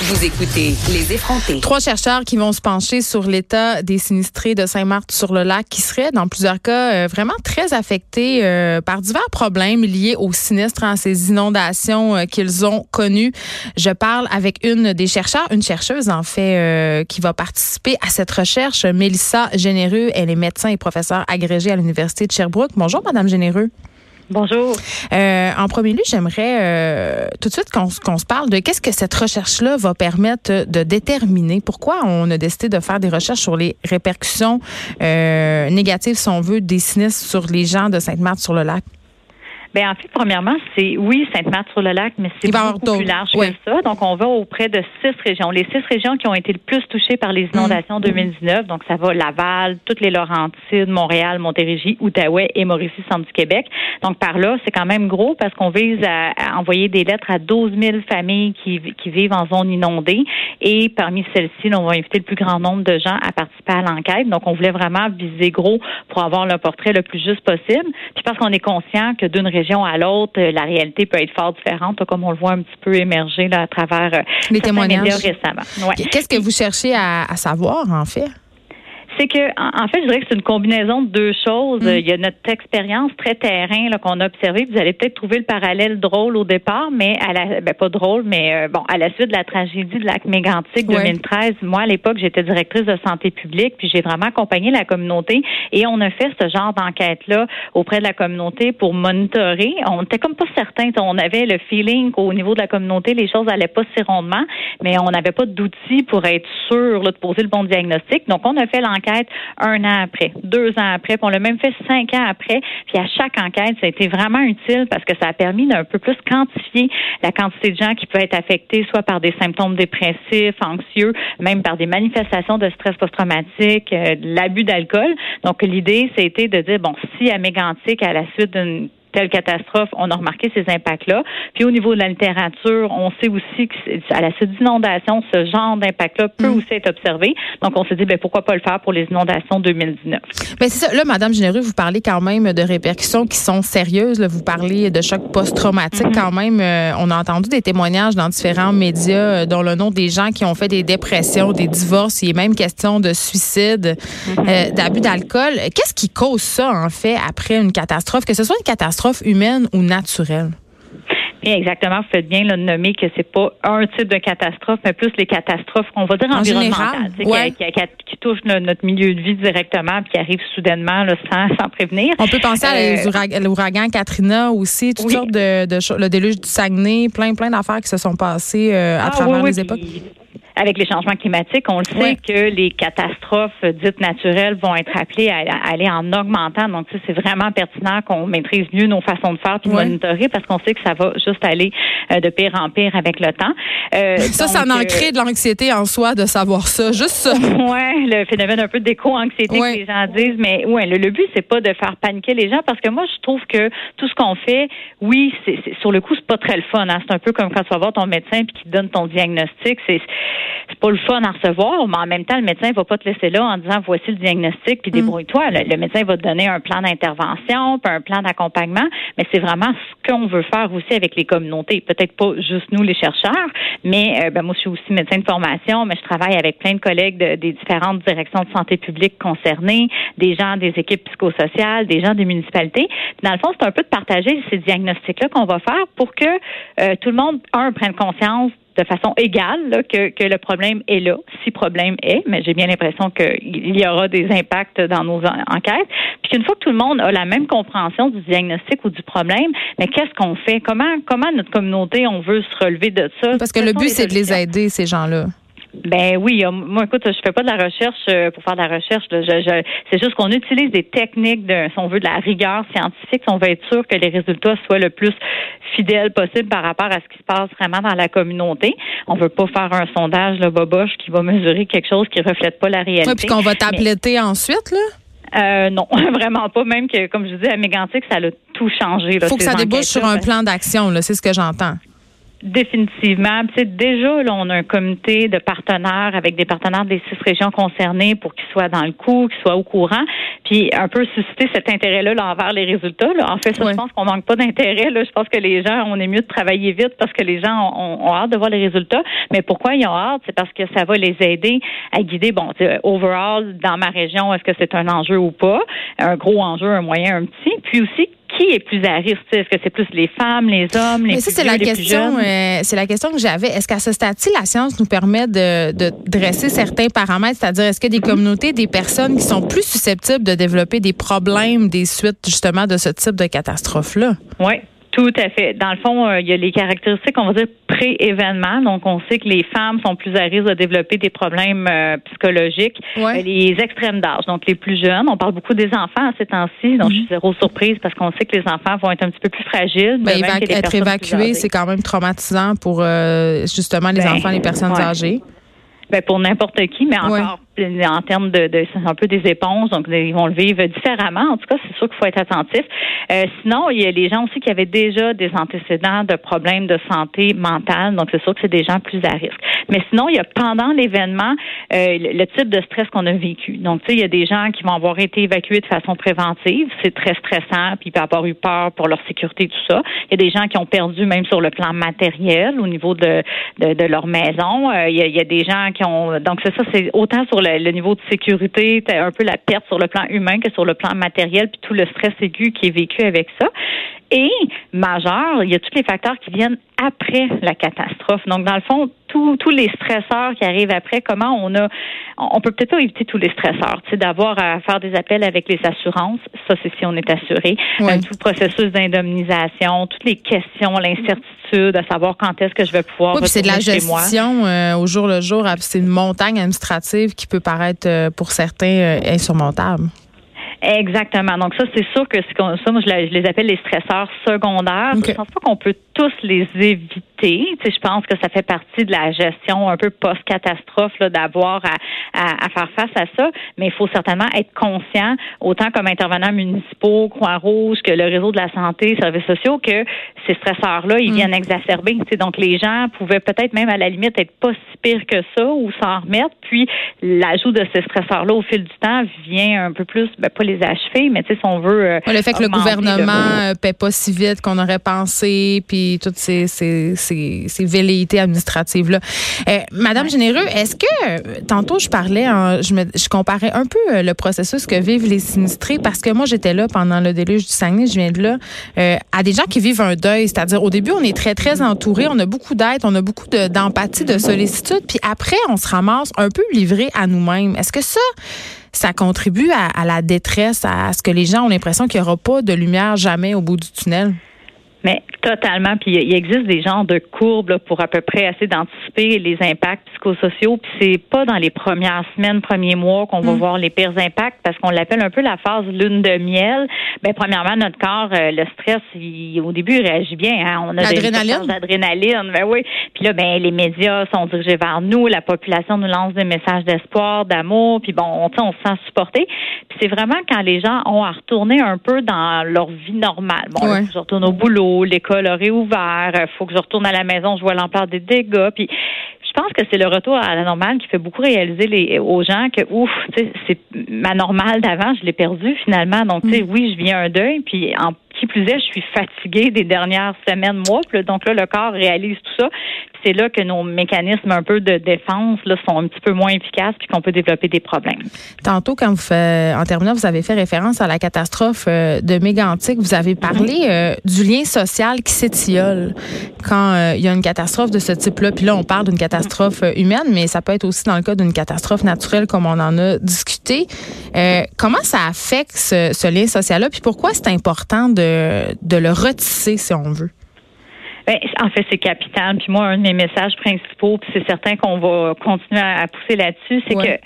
vous écoutez Les effrontés. Trois chercheurs qui vont se pencher sur l'état des sinistrés de Saint-Marthe-sur-le-Lac qui seraient, dans plusieurs cas, euh, vraiment très affectés euh, par divers problèmes liés aux sinistres, à ces inondations euh, qu'ils ont connues. Je parle avec une des chercheurs, une chercheuse en fait, qui va participer à cette recherche, Mélissa Généreux. Elle est médecin et professeure agrégée à l'Université de Sherbrooke. Bonjour, Madame Généreux. Bonjour. Euh, en premier lieu, j'aimerais euh, tout de suite qu'on se parle de qu'est-ce que cette recherche-là va permettre de déterminer. Pourquoi on a décidé de faire des recherches sur les répercussions euh, négatives, si on veut, des sinistres sur les gens de Sainte-Marthe-sur-le-Lac? Bien, en fait, premièrement, c'est oui, Sainte-Marthe-sur-le-Lac, mais c'est beaucoup plus large que ça. Donc, on va auprès de six régions. Les six régions qui ont été le plus touchées par les inondations 2019. Mm. Donc, ça va Laval, toutes les Laurentides, Montréal, Montérégie, Outaouais et Mauricie, centre du Québec. Donc, par là, c'est quand même gros parce qu'on vise à, envoyer des lettres à 12 000 familles qui, qui vivent en zone inondée. Et parmi celles-ci, on va inviter le plus grand nombre de gens à participer à l'enquête. Donc, on voulait vraiment viser gros pour avoir le portrait le plus juste possible. Puis parce qu'on est conscient que d'une région à l'autre, euh, la réalité peut être fort différente, comme on le voit un petit peu émerger là, à travers euh, les témoignages récemment. Qu'est-ce que vous cherchez à savoir, en fait? C'est que, en, fait, je dirais que c'est une combinaison de deux choses. Mm. Il y a notre expérience très terrain là, qu'on a observée. Vous allez peut-être trouver le parallèle drôle au départ, mais à la, ben, pas drôle, mais euh, bon, à la suite de la tragédie de lac Mégantic 2013, moi à l'époque j'étais directrice de santé publique, puis j'ai vraiment accompagné la communauté et on a fait ce genre d'enquête là auprès de la communauté pour monitorer. On était comme pas certain, on avait le feeling qu'au niveau de la communauté les choses allaient pas si rondement, mais on n'avait pas d'outils pour être sûr là, de poser le bon diagnostic. Donc on a fait l'enquête un an après, deux ans après, puis on l'a même fait cinq ans après. Puis à chaque enquête, ça a été vraiment utile parce que ça a permis d'un peu plus quantifier la quantité de gens qui peuvent être affectés soit par des symptômes dépressifs, anxieux, même par des manifestations de stress post-traumatique, euh, l'abus d'alcool. Donc l'idée, c'était de dire, bon, si à à la suite d'une telle catastrophe, on a remarqué ces impacts-là. Puis au niveau de la littérature, on sait aussi qu'à la suite d'inondations, ce genre d'impact-là peut mm. aussi être observé. Donc on s'est dit, ben, pourquoi pas le faire pour les inondations 2019? Ben c'est ça. Là, Madame Généreux, vous parlez quand même de répercussions qui sont sérieuses. Vous parlez de choc post-traumatique mm-hmm. quand même. Euh, on a entendu des témoignages dans différents médias, euh, dont le nom des gens qui ont fait des dépressions, des divorces. Il est même question de suicide, mm-hmm. euh, d'abus d'alcool. Qu'est-ce qui cause ça, en fait, après une catastrophe? Que ce soit une catastrophe humaine ou naturelle? exactement, vous faites bien de nommer que c'est pas un type de catastrophe, mais plus les catastrophes qu'on va dire en environnementales, qui, touchent notre milieu de vie directement, puis qui arrivent soudainement sans, prévenir. On peut penser à euh, l'ouragan Katrina aussi, toutes sortes de, de, le déluge du Saguenay, plein plein d'affaires qui se sont passées euh, à ah, travers les époques avec les changements climatiques, on le sait que les catastrophes dites naturelles vont être appelées à, aller en augmentant. Donc, c'est vraiment pertinent qu'on maîtrise mieux nos façons de faire puis de monitorer parce qu'on sait que ça va juste aller euh, de pire en pire avec le temps. Euh, ça, ça en euh, crée de l'anxiété en soi de savoir ça, juste ça. ouais, le phénomène un peu d'éco-anxiété que les gens disent, mais ouais, le, but c'est pas de faire paniquer les gens parce que moi je trouve que tout ce qu'on fait, oui, c'est sur le coup c'est pas très le fun. Hein. C'est un peu comme quand tu vas voir ton médecin puis qui te donne ton diagnostic, c'est c'est pas le fun à recevoir, mais en même temps, le médecin va pas te laisser là en disant voici le diagnostic, puis mm. débrouille-toi. Le, médecin va te donner un plan d'intervention, puis un plan d'accompagnement, mais c'est vraiment ce qu'on veut faire aussi avec les communautés. Peut-être pas juste nous, les chercheurs, mais euh, ben, moi, je suis aussi médecin de formation, mais je travaille avec plein de collègues des différentes directions de santé publique concernées, des gens des équipes psychosociales, des gens des municipalités. dans le fond, c'est un peu de partager ces diagnostics-là qu'on va faire pour que euh, tout le monde, un, prenne conscience de façon égale que, que, le problème est là, si problème est, mais j'ai bien l'impression qu'il y aura des impacts dans nos enquêtes. Puis qu'une fois que tout le monde a la même compréhension du diagnostic ou du problème, mais qu'est-ce qu'on fait? Comment, comment notre communauté, on veut se relever de ça? Parce que le but, c'est de les aider, ces gens-là. Ben oui, moi écoute, je fais pas de la recherche euh, pour faire de la recherche. c'est juste qu'on utilise des techniques de, si on veut, de la rigueur scientifique, si on veut être sûr que les résultats soient le plus fidèles possible par rapport à ce qui se passe vraiment dans la communauté. On veut pas faire un sondage là, boboche qui va mesurer quelque chose qui reflète pas la réalité. Puis qu'on va tabletter ensuite, là? Euh, non, vraiment pas. Même que, comme je vous dis, à Mégantic, ça a tout changé. Il faut que ça débouche sur un plan d'action, c'est ce que j'entends. Définitivement. déjà, là, on a un comité de partenaires avec des partenaires des six régions concernées pour qu'ils soient dans le coup, qu'ils soient au courant, puis un peu susciter cet intérêt-là envers les résultats. En fait, ça, je pense qu'on manque pas d'intérêt. Je pense que les gens, on est mieux de travailler vite parce que les gens ont, hâte de voir les résultats. Mais pourquoi ils ont hâte? C'est parce que ça va les aider à guider, bon, overall, dans ma région, est-ce que c'est un enjeu ou pas? Un gros enjeu, un moyen, un petit. Puis aussi, qui est plus à risque? Est-ce que c'est plus les femmes, les hommes, les Mais ça, c'est la question. Euh, c'est la question que j'avais. Est-ce qu'à ce stade-ci, la science nous permet de, de dresser certains paramètres, c'est-à-dire est-ce que des communautés, des personnes qui sont plus susceptibles de développer des problèmes des suites justement de ce type de catastrophe-là? Oui, tout à fait. Dans le fond, euh, il y a les caractéristiques, on va dire, pré-événement. Donc, on sait que les femmes sont plus à risque de développer des problèmes euh, psychologiques. Euh, les extrêmes d'âge, donc les plus jeunes. On parle beaucoup des enfants à ces temps-ci, donc je suis mhm. zéro surprise parce qu'on sait que les enfants vont être un petit peu plus fragiles. Ben, être évacués, c'est quand même traumatisant pour justement les ben, enfants, les personnes âgées. Ben, pour n'importe qui, mais encore en termes de, de c'est un peu des éponges, donc ils vont le vivre différemment. En tout cas, c'est sûr qu'il faut être attentif. Euh, sinon, il y a les gens aussi qui avaient déjà des antécédents de problèmes de santé mentale, donc c'est sûr que c'est des gens plus à risque. Mais sinon, il y a pendant l'événement euh, le, type de stress qu'on a vécu. Donc, tu sais, il y a des gens qui vont avoir été évacués de façon préventive, c'est très stressant, puis ils peuvent avoir eu peur pour leur sécurité, tout ça. Il y a des gens qui ont perdu même sur le plan matériel au niveau de, de, leur maison. Euh, il, y a, il y a des gens qui ont donc c'est ça, c'est autant sur le, niveau de sécurité, un peu la perte sur le plan humain que sur le plan matériel, puis tout le stress aigu qui est vécu avec ça. Et majeur, il y a tous les facteurs qui viennent après la catastrophe. Donc, dans le fond, tous les stresseurs qui arrivent après, comment on a, on peut peut-être pas éviter tous les stresseurs, tu sais, d'avoir à faire des appels avec les assurances, ça c'est si on est assuré, euh, tout le processus d'indemnisation, toutes les questions, l'incertitude, à savoir quand est-ce que je vais pouvoir oui, c'est de la gestion euh, au jour le jour, c'est une montagne administrative qui peut paraître euh, pour certains insurmontable. Exactement. Donc ça, c'est sûr que ça, moi, je, les appelle les stresseurs secondaires. Je pense pas qu'on peut tous les éviter. Tu sais, je pense que ça fait partie de la gestion un peu post-catastrophe d'avoir à, à, faire face à ça. Mais il faut certainement être conscient, autant comme intervenants municipaux, Croix-Rouge, que le réseau de la santé, services sociaux, que ces stresseurs-là, ils mm. viennent exacerber. Tu sais, donc les gens pouvaient peut-être même à la limite être pas si pire que ça ou s'en remettre. Puis l'ajout de ces stresseurs-là au fil du temps vient un peu plus, ben, pas les achever, mais tu sais, si on veut. Euh, le fait que le gouvernement ne paie pas si vite qu'on aurait pensé, puis toutes ces, ces, ces, ces velléités administratives-là. Euh, Madame Généreux, est-ce que, euh, tantôt, je parlais, je, me, je comparais un peu le processus que vivent les sinistrés, parce que moi, j'étais là pendant le déluge du Saguenay, je viens de là, à des gens qui vivent un deuil. C'est-à-dire, au début, on est très, très entouré, on a beaucoup d'aide, on a beaucoup d'empathie, de, de sollicitude, puis après, on se ramasse un peu livré à nous-mêmes. Est-ce que ça, ça contribue à, la détresse, à ce que les gens ont l'impression qu'il n'y aura pas de lumière jamais au bout du tunnel? Mais totalement. Puis il existe des genres de courbes pour à peu près essayer d'anticiper les impacts psychosociaux. Puis c'est pas dans les premières semaines, premiers mois qu'on va mm. voir les pires impacts parce qu'on l'appelle un peu la phase lune de miel. Ben premièrement, notre corps, euh, le stress, au début, il réagit bien. Hein? On a des d'adrénaline. Ben oui. Puis là, ben les médias sont dirigés vers nous. La population nous lance des messages d'espoir, d'amour. Puis bon, on, on se sent supporté. Puis c'est vraiment quand les gens ont à retourner un peu dans leur vie normale. Bon, ouais. au boulot l'école a réouvert, il faut que je retourne à la maison, je vois l'ampleur des dégâts. Puis je pense que c'est le retour à la normale qui fait beaucoup réaliser les, aux gens que ouf, c'est ma normale d'avant, je l'ai perdue finalement. Donc, tu sais, mm. oui, je viens un deuil, puis en qui plus est, je suis fatiguée des dernières semaines, mois. donc là, le corps réalise tout ça. C'est là que nos mécanismes un peu de défense là, sont un petit peu moins efficaces puis qu'on peut développer des problèmes. Tantôt, quand vous faites, en terminant, vous avez fait référence à la catastrophe euh, de Mégantic. Vous avez parlé euh, du lien social qui s'étiole quand euh, il y a une catastrophe de ce type-là. Puis là, on parle d'une catastrophe humaine, mais ça peut être aussi dans le cas d'une catastrophe naturelle, comme on en a discuté. Comment ça affecte ce, ce lien social-là? Puis pourquoi c'est important de de, le retisser, si on veut? Ben, en fait, c'est capital. Puis moi, un de mes messages principaux, puis c'est certain qu'on va continuer à, pousser là-dessus, c'est que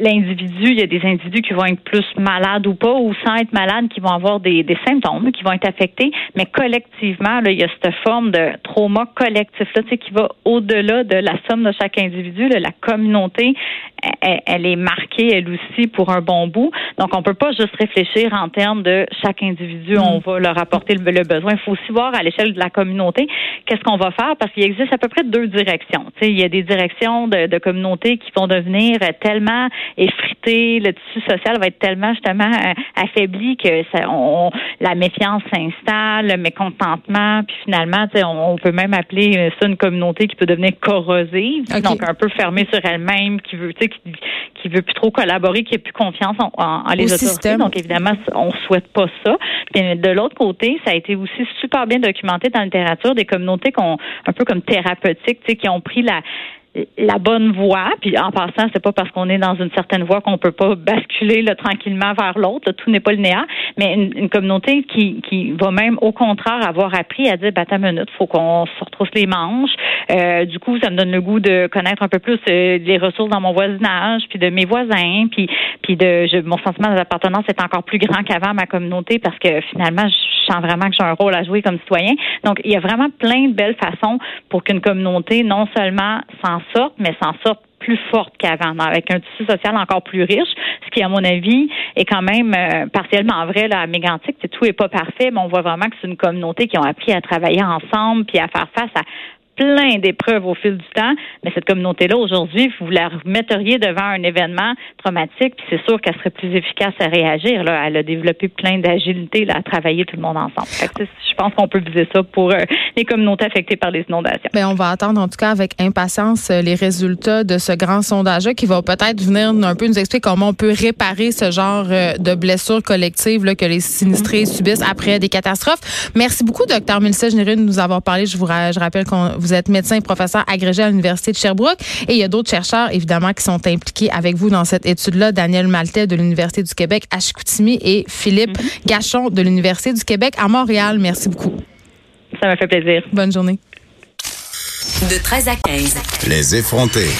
l'individu, il y a des individus qui vont être plus malades ou pas, ou sans être malades, qui vont avoir des, des symptômes, qui vont être affectés, mais collectivement, là, il y a cette forme de trauma collectif là, tu sais, qui va au-delà de la somme de chaque individu. Là, la communauté, elle, elle, est marquée, elle aussi, pour un bon bout. Donc, on peut pas juste réfléchir en termes de chaque individu, on mm. va leur apporter le, le besoin. Il faut aussi voir à l'échelle de la communauté qu'est-ce qu'on va faire, parce qu'il existe à peu près deux directions. Tu sais, il y a des directions de, de communautés qui vont devenir tellement effrité, le tissu social va être tellement justement euh, affaibli que ça, on, la méfiance s'installe, le mécontentement, puis finalement, on, on peut même appeler euh, ça une communauté qui peut devenir corrosive, donc un peu fermée sur elle-même, qui veut, qui, qui veut plus trop collaborer, qui a plus confiance en, en, les autorités. Donc évidemment, on souhaite pas ça. Puis de l'autre côté, ça a été aussi super bien documenté dans la littérature des communautés qui ont un peu comme thérapeutiques, qui ont pris la la bonne voie. Puis en passant, c'est pas parce qu'on est dans une certaine voie qu'on peut pas basculer là, tranquillement vers l'autre. Tout n'est pas linéaire, mais une, communauté qui, qui va même au contraire avoir appris à dire, bah ta minute, faut qu'on se retrousse les manches. Euh, du coup, ça me donne le goût de connaître un peu plus euh, les ressources dans mon voisinage, puis de mes voisins, puis puis de je, mon sentiment d'appartenance est encore plus grand qu'avant ma communauté parce que finalement, je sens vraiment que j'ai un rôle à jouer comme citoyen. Donc, il y a vraiment plein de belles façons pour qu'une communauté non seulement s'en mais s'en sorte plus forte qu'avant, avec un tissu social encore plus riche, ce qui, à mon avis, est quand même euh, partiellement vrai là, à Mégantic. Tout est pas parfait, mais on voit vraiment que c'est une communauté qui ont appris à travailler ensemble puis à faire face à plein d'épreuves au fil du temps, mais cette communauté-là, aujourd'hui, vous la remetteriez devant un événement traumatique, puis c'est sûr qu'elle serait plus efficace à réagir. Là. Elle a développé plein d'agilité à travailler tout le monde ensemble. je pense qu'on peut viser ça pour euh, les communautés affectées par les inondations. Bien, on va attendre en tout cas avec impatience euh, les résultats de ce grand sondage qui va peut-être venir un peu nous expliquer comment on peut réparer ce genre euh, de blessures collectives là, que les sinistrés subissent après des catastrophes. Merci beaucoup, docteur Mélissa Généreux, de nous avoir parlé. Je vous rappelle qu'on vous êtes médecin et professeur agrégé à l'Université de Sherbrooke. Et il y a d'autres chercheurs, évidemment, qui sont impliqués avec vous dans cette étude-là. Daniel Maltais de l'Université du Québec à Chicoutimi et Philippe mm-hmm. Gachon de l'Université du Québec à Montréal. Merci beaucoup. Ça m'a fait plaisir. Bonne journée. De 13 à 15. Les effrontés.